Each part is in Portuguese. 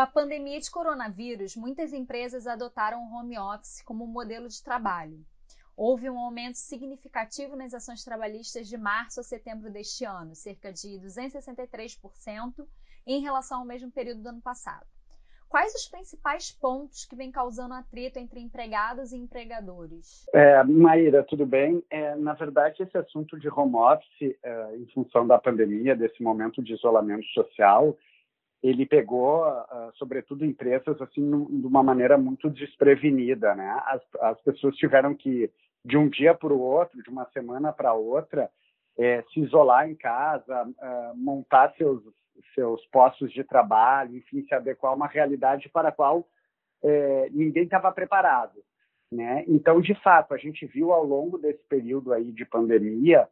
Com a pandemia de coronavírus, muitas empresas adotaram o home office como modelo de trabalho. Houve um aumento significativo nas ações trabalhistas de março a setembro deste ano, cerca de 263% em relação ao mesmo período do ano passado. Quais os principais pontos que vêm causando atrito entre empregados e empregadores? É, Maíra, tudo bem? É, na verdade, esse assunto de home office, é, em função da pandemia, desse momento de isolamento social, ele pegou, uh, sobretudo, empresas assim de uma maneira muito desprevenida, né? As, as pessoas tiveram que de um dia para o outro, de uma semana para outra, é, se isolar em casa, uh, montar seus seus postos de trabalho, enfim, se adequar a uma realidade para a qual é, ninguém estava preparado, né? Então, de fato, a gente viu ao longo desse período aí de pandemia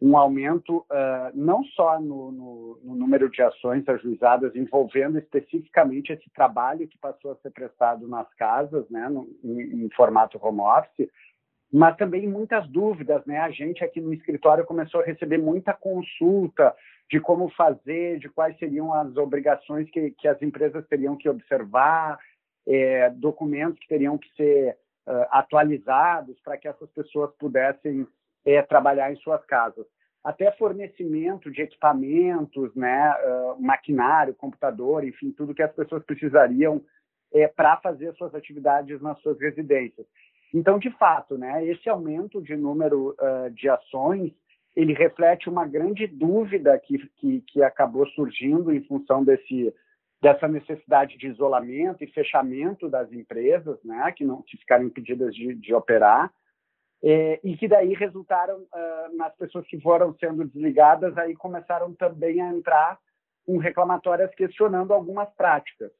um aumento uh, não só no, no, no, número de ações ajuizadas envolvendo especificamente esse trabalho que passou a ser prestado nas casas, né, no, em, em, formato home office, mas também muitas dúvidas, né? A gente aqui no escritório começou a receber muita consulta de como fazer, de quais seriam as obrigações que, que as empresas teriam que observar, é, documentos que teriam que ser uh, atualizados para que essas pessoas pudessem é, trabalhar em suas casas. Até fornecimento de equipamentos, né, uh, maquinário, computador, enfim, tudo que as pessoas precisariam é, para fazer suas atividades nas suas residências. Então, de fato, né, esse aumento de número uh, de ações ele reflete uma grande dúvida que, que, que acabou surgindo em função desse, dessa necessidade de isolamento e fechamento das empresas, né, que não que ficaram impedidas de, de operar, é, e que daí resultaram uh, nas pessoas que foram sendo desligadas, aí começaram também a entrar com reclamatórias questionando algumas práticas.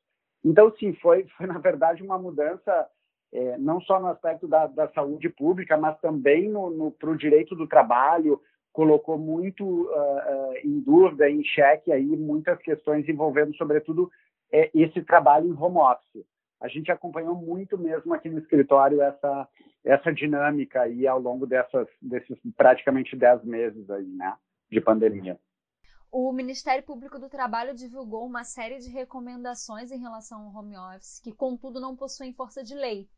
Então, sim, foi, foi na verdade uma mudança é, não só no aspecto da, da, saúde pública, mas também para o direito do trabalho, colocou muito uh, uh, em dúvida, em xeque aí muitas questões envolvendo, sobretudo, é, esse trabalho em home office. A gente acompanhou muito mesmo aqui no escritório essa essa dinâmica aí ao longo dessas desses praticamente dez meses aí, né, de pandemia. O Ministério Público do Trabalho divulgou uma série de recomendações em relação ao home office, que contudo não possuem força de lei.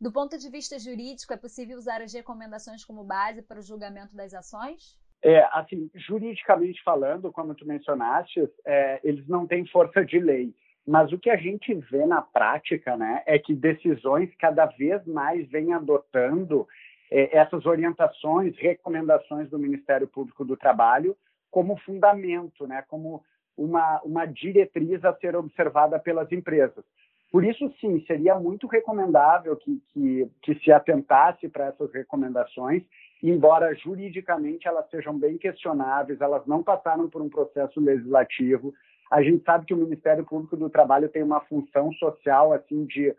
Do ponto de vista jurídico, é possível usar as recomendações como base para o julgamento das ações? É, assim, juridicamente falando, como tu mencionaste, é, eles não têm força de lei. Mas o que a gente vê na prática, né, é que decisões cada vez mais vêm adotando é, essas orientações, recomendações do Ministério Público do Trabalho como fundamento, né, como uma, uma diretriz a ser observada pelas empresas. Por isso, sim, seria muito recomendável que, que, que se atentasse para essas recomendações, embora juridicamente elas sejam bem questionáveis, elas não passaram por um processo legislativo. A gente sabe que o Ministério Público do Trabalho tem uma função social assim de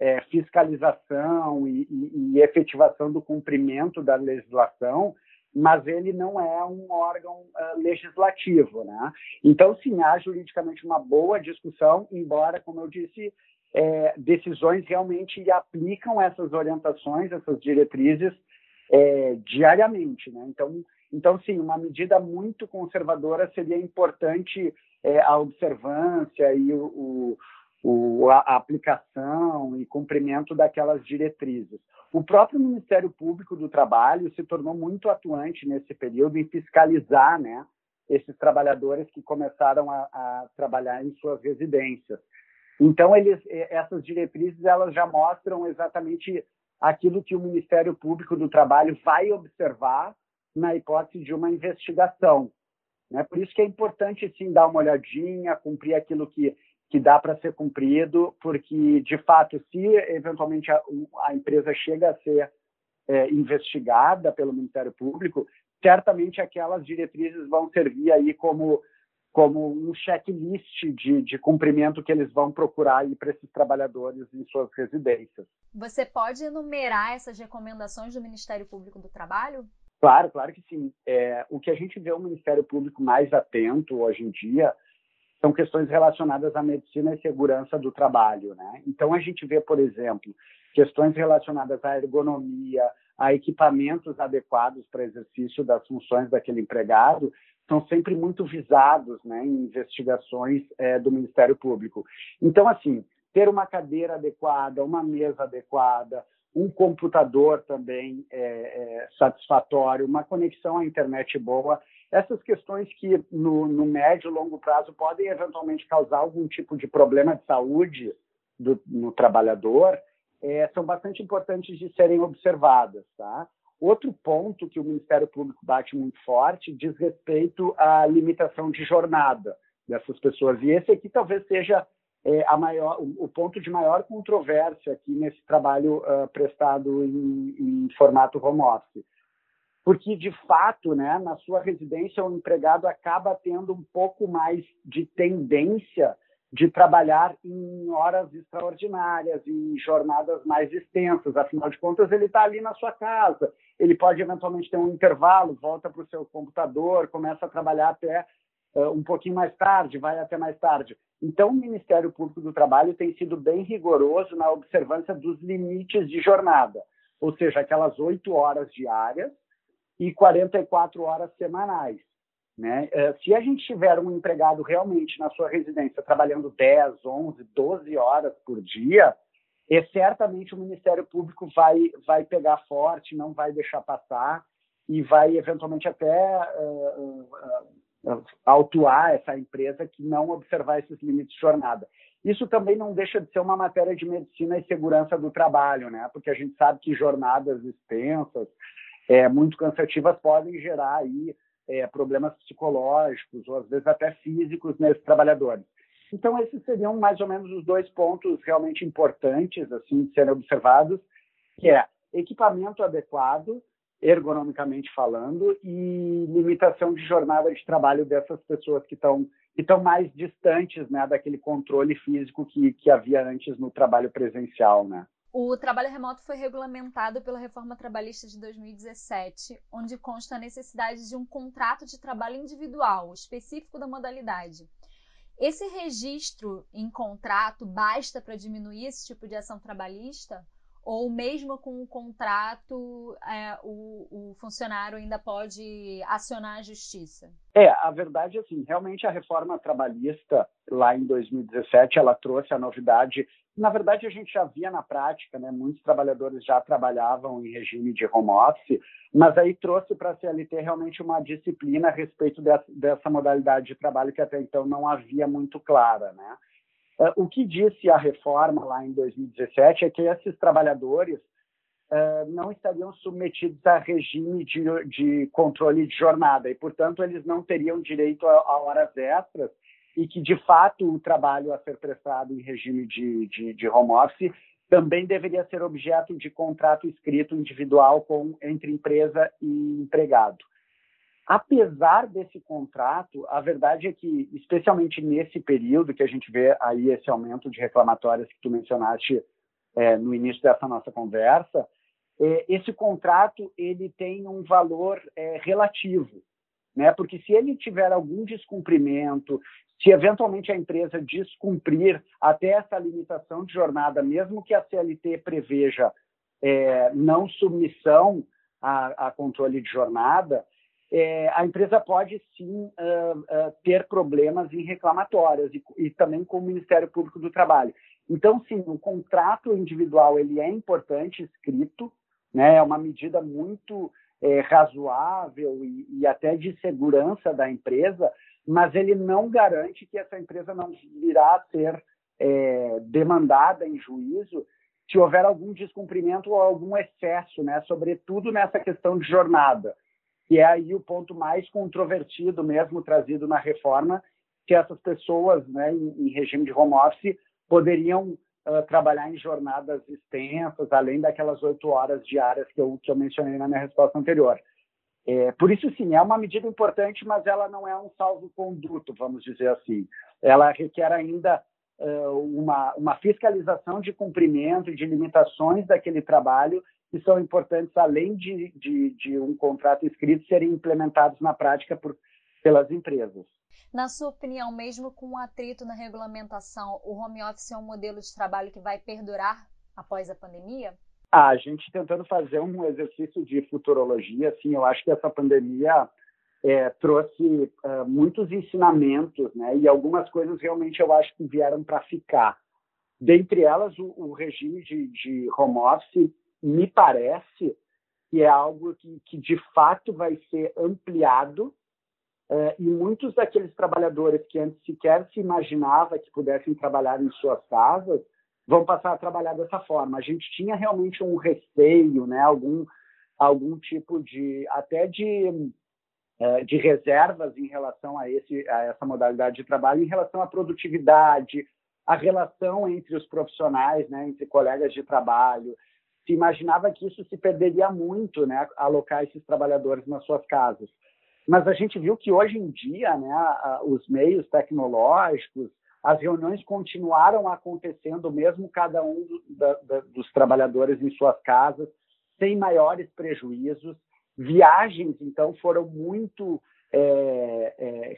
é, fiscalização e, e, e efetivação do cumprimento da legislação, mas ele não é um órgão uh, legislativo, né? Então, sim, há juridicamente uma boa discussão, embora, como eu disse, é, decisões realmente aplicam essas orientações, essas diretrizes é, diariamente, né? Então, então, sim, uma medida muito conservadora seria importante é, a observância e o, o, a aplicação e cumprimento daquelas diretrizes. O próprio Ministério Público do Trabalho se tornou muito atuante nesse período em fiscalizar né, esses trabalhadores que começaram a, a trabalhar em suas residências. Então, eles, essas diretrizes elas já mostram exatamente aquilo que o Ministério Público do Trabalho vai observar na hipótese de uma investigação. Né? Por isso que é importante, sim, dar uma olhadinha, cumprir aquilo que que dá para ser cumprido, porque, de fato, se eventualmente a, a empresa chega a ser é, investigada pelo Ministério Público, certamente aquelas diretrizes vão servir aí como, como um checklist de, de cumprimento que eles vão procurar para esses trabalhadores em suas residências. Você pode enumerar essas recomendações do Ministério Público do Trabalho? Claro, claro que sim. É, o que a gente vê o Ministério Público mais atento hoje em dia são questões relacionadas à medicina e segurança do trabalho. Né? Então, a gente vê, por exemplo, questões relacionadas à ergonomia, a equipamentos adequados para exercício das funções daquele empregado, são sempre muito visados né, em investigações é, do Ministério Público. Então, assim, ter uma cadeira adequada, uma mesa adequada, um computador também é, é, satisfatório, uma conexão à internet boa, essas questões que no, no médio e longo prazo podem eventualmente causar algum tipo de problema de saúde do, no trabalhador, é, são bastante importantes de serem observadas. Tá? Outro ponto que o Ministério Público bate muito forte diz respeito à limitação de jornada dessas pessoas. E esse aqui talvez seja é, a maior, o, ponto de maior controvérsia aqui nesse trabalho uh, prestado em, em, formato home office. Porque, de fato, né, na sua residência, o empregado acaba tendo um pouco mais de tendência de trabalhar em horas extraordinárias, em jornadas mais extensas. Afinal de contas, ele está ali na sua casa. Ele pode eventualmente ter um intervalo, volta para o seu computador, começa a trabalhar até um pouquinho mais tarde, vai até mais tarde. Então, o Ministério Público do Trabalho tem sido bem rigoroso na observância dos limites de jornada, ou seja, aquelas oito horas diárias e 44 horas semanais. Né? Se a gente tiver um empregado realmente na sua residência trabalhando 10, 11, 12 horas por dia, é, certamente o Ministério Público vai, vai pegar forte, não vai deixar passar e vai eventualmente até uh, uh, autuar essa empresa que não observar esses limites de jornada. Isso também não deixa de ser uma matéria de medicina e segurança do trabalho, né? Porque a gente sabe que jornadas extensas, é, muito cansativas, podem gerar aí é, problemas psicológicos ou às vezes até físicos nesses trabalhadores. Então esses seriam mais ou menos os dois pontos realmente importantes assim de serem observados, que é equipamento adequado ergonomicamente falando, e limitação de jornada de trabalho dessas pessoas que estão que estão mais distantes né, daquele controle físico que, que havia antes no trabalho presencial. Né? O trabalho remoto foi regulamentado pela reforma trabalhista de 2017, onde consta a necessidade de um contrato de trabalho individual, específico da modalidade. Esse registro em contrato basta para diminuir esse tipo de ação trabalhista? Ou mesmo com o contrato, é, o, o, funcionário ainda pode acionar a justiça? É, a verdade é assim, realmente a reforma trabalhista lá em 2017, ela trouxe a novidade, na verdade a gente já via na prática, né, muitos trabalhadores já trabalhavam em regime de home office, mas aí trouxe para a CLT realmente uma disciplina a respeito dessa, dessa modalidade de trabalho que até então não havia muito clara, né? Uh, o que disse a reforma lá em 2017 é que esses trabalhadores uh, não estariam submetidos a regime de, de, controle de jornada e, portanto, eles não teriam direito a, a, horas extras e que, de fato, o trabalho a ser prestado em regime de, de, de home office também deveria ser objeto de contrato escrito individual com, entre empresa e empregado. Apesar desse contrato, a verdade é que, especialmente nesse período que a gente vê aí esse aumento de reclamatórias que tu mencionaste é, no início dessa nossa conversa, é, esse contrato ele tem um valor é, relativo, né? Porque se ele tiver algum descumprimento, se eventualmente a empresa descumprir até essa limitação de jornada, mesmo que a CLT preveja é, não submissão a, a controle de jornada, é, a empresa pode sim uh, uh, ter problemas em reclamatórias e, e, também com o Ministério Público do Trabalho. Então, sim, o contrato individual ele é importante, escrito, né, é uma medida muito é, razoável e, e, até de segurança da empresa, mas ele não garante que essa empresa não virá a ser é, demandada em juízo se houver algum descumprimento ou algum excesso, né, sobretudo nessa questão de jornada que é aí o ponto mais controvertido mesmo trazido na reforma, que essas pessoas, né, em, em regime de home office, poderiam uh, trabalhar em jornadas extensas, além daquelas oito horas diárias que eu, que eu mencionei na minha resposta anterior. É, por isso, sim, é uma medida importante, mas ela não é um salvo-conduto, vamos dizer assim. Ela requer ainda uma, uma fiscalização de cumprimento e de limitações daquele trabalho que são importantes, além de, de, de um contrato escrito, serem implementados na prática por, pelas empresas. Na sua opinião, mesmo com um atrito na regulamentação, o home office é um modelo de trabalho que vai perdurar após a pandemia? Ah, a gente tentando fazer um exercício de futurologia, assim, eu acho que essa pandemia é, trouxe uh, muitos ensinamentos, né? E algumas coisas realmente eu acho que vieram para ficar. Dentre elas, o, o regime de, de, home office me parece que é algo que, que de fato vai ser ampliado uh, e muitos daqueles trabalhadores que antes sequer se imaginava que pudessem trabalhar em suas casas vão passar a trabalhar dessa forma. A gente tinha realmente um receio, né? Algum algum tipo de até de de reservas em relação a, esse, a essa modalidade de trabalho, em relação à produtividade, a relação entre os profissionais, né, entre colegas de trabalho. Se imaginava que isso se perderia muito, né, alocar esses trabalhadores nas suas casas. Mas a gente viu que hoje em dia, né, os meios tecnológicos, as reuniões continuaram acontecendo, mesmo cada um dos trabalhadores em suas casas, sem maiores prejuízos. Viagens, então, foram muito é, é,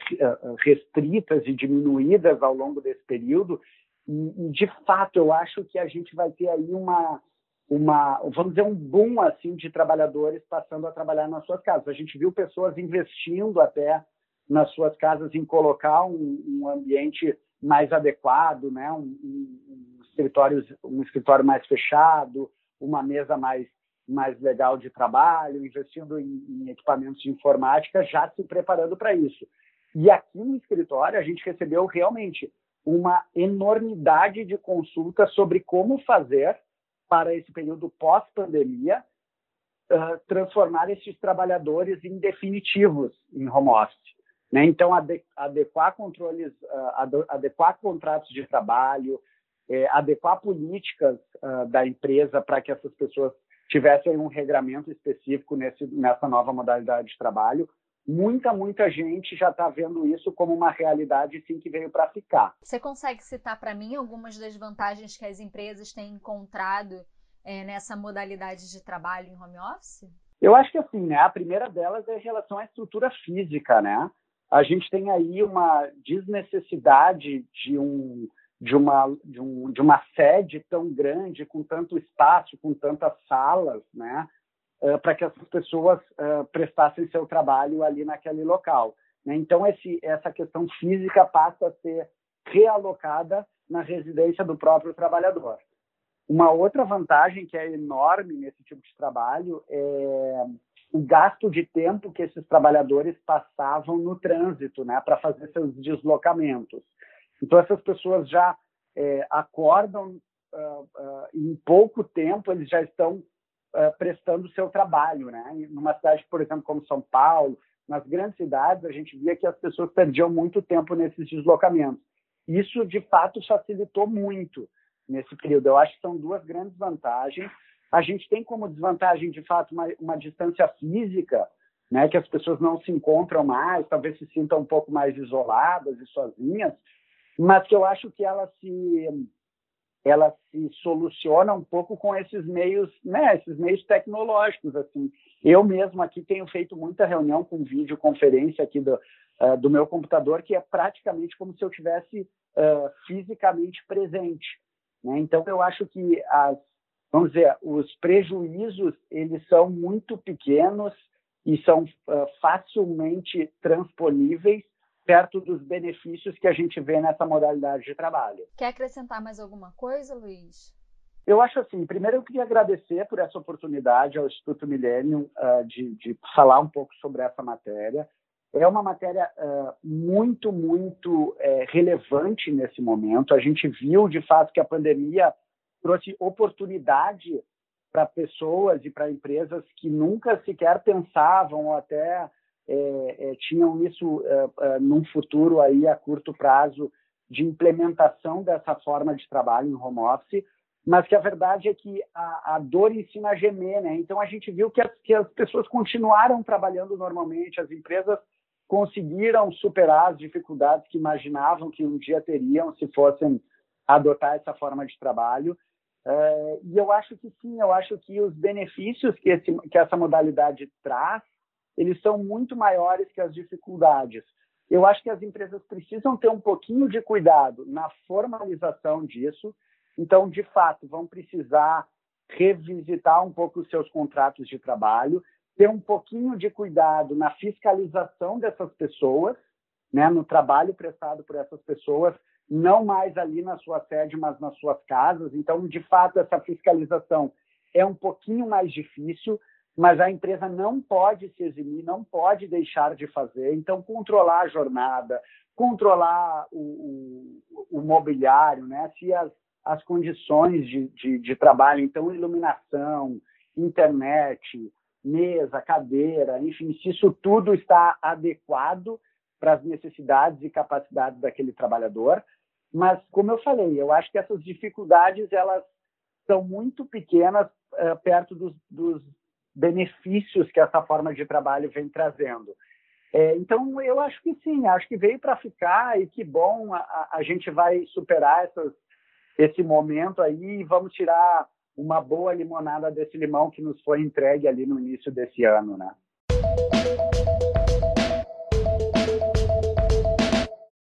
restritas e diminuídas ao longo desse período. E, e, de fato, eu acho que a gente vai ter aí uma, uma, vamos dizer, um boom assim de trabalhadores passando a trabalhar nas suas casas. A gente viu pessoas investindo até nas suas casas em colocar um, um ambiente mais adequado, né? Um, um, um, escritório, um escritório mais fechado, uma mesa mais mais legal de trabalho, investindo em, em equipamentos de informática, já se preparando para isso. E aqui no escritório a gente recebeu realmente uma enormidade de consultas sobre como fazer para esse período pós-pandemia uh, transformar esses trabalhadores em definitivos em home office. Né? Então, adequar controles, uh, adequar contratos de trabalho, eh, adequar políticas uh, da empresa para que essas pessoas tivessem um regramento específico nesse, nessa nova modalidade de trabalho. Muita, muita gente já está vendo isso como uma realidade sim que veio para ficar. Você consegue citar para mim algumas das vantagens que as empresas têm encontrado é, nessa modalidade de trabalho em home office? Eu acho que assim, né? A primeira delas é em relação à estrutura física, né? A gente tem aí uma desnecessidade de um de uma, de, um, de uma sede tão grande, com tanto espaço, com tantas salas, né, uh, para que essas pessoas uh, prestassem seu trabalho ali naquele local. Né? Então, esse, essa questão física passa a ser realocada na residência do próprio trabalhador. Uma outra vantagem que é enorme nesse tipo de trabalho é o gasto de tempo que esses trabalhadores passavam no trânsito, né, para fazer seus deslocamentos. Então, essas pessoas já é, acordam uh, uh, em pouco tempo, eles já estão uh, prestando o seu trabalho. Né? Numa cidade, por exemplo, como São Paulo, nas grandes cidades, a gente via que as pessoas perdiam muito tempo nesses deslocamentos. Isso, de fato, facilitou muito nesse período. Eu acho que são duas grandes vantagens. A gente tem como desvantagem, de fato, uma, uma distância física, né, que as pessoas não se encontram mais, talvez se sintam um pouco mais isoladas e sozinhas, mas que eu acho que ela se ela se soluciona um pouco com esses meios, né, esses meios tecnológicos assim. Eu mesmo aqui tenho feito muita reunião com videoconferência aqui do, uh, do meu computador, que é praticamente como se eu tivesse uh, fisicamente presente. Né? Então eu acho que as, vamos dizer, os prejuízos eles são muito pequenos e são uh, facilmente transponíveis perto dos benefícios que a gente vê nessa modalidade de trabalho. Quer acrescentar mais alguma coisa, Luiz? Eu acho assim, primeiro eu queria agradecer por essa oportunidade ao Instituto Millennium uh, de, de, falar um pouco sobre essa matéria. É uma matéria uh, muito, muito uh, relevante nesse momento. A gente viu, de fato, que a pandemia trouxe oportunidade para pessoas e para empresas que nunca sequer pensavam ou até é, é, tinham isso é, é, num futuro aí a curto prazo de implementação dessa forma de trabalho em home office, mas que a verdade é que a, a dor ensina a gemer, né? Então a gente viu que as, que as pessoas continuaram trabalhando normalmente, as empresas conseguiram superar as dificuldades que imaginavam que um dia teriam se fossem adotar essa forma de trabalho. É, e eu acho que sim, eu acho que os benefícios que, esse, que essa modalidade traz eles são muito maiores que as dificuldades. Eu acho que as empresas precisam ter um pouquinho de cuidado na formalização disso. Então, de fato, vão precisar revisitar um pouco os seus contratos de trabalho, ter um pouquinho de cuidado na fiscalização dessas pessoas, né, no trabalho prestado por essas pessoas, não mais ali na sua sede, mas nas suas casas. Então, de fato, essa fiscalização é um pouquinho mais difícil, mas a empresa não pode se eximir, não pode deixar de fazer. Então, controlar a jornada, controlar o, o, o mobiliário, né? se as, as condições de, de, de trabalho, então, iluminação, internet, mesa, cadeira, enfim, se isso tudo está adequado para as necessidades e capacidades daquele trabalhador. Mas, como eu falei, eu acho que essas dificuldades elas são muito pequenas uh, perto dos, dos, benefícios que essa forma de trabalho vem trazendo. É, então, eu acho que sim, acho que veio para ficar e que bom, a, a gente vai superar essas, esse momento aí e vamos tirar uma boa limonada desse limão que nos foi entregue ali no início desse ano, né?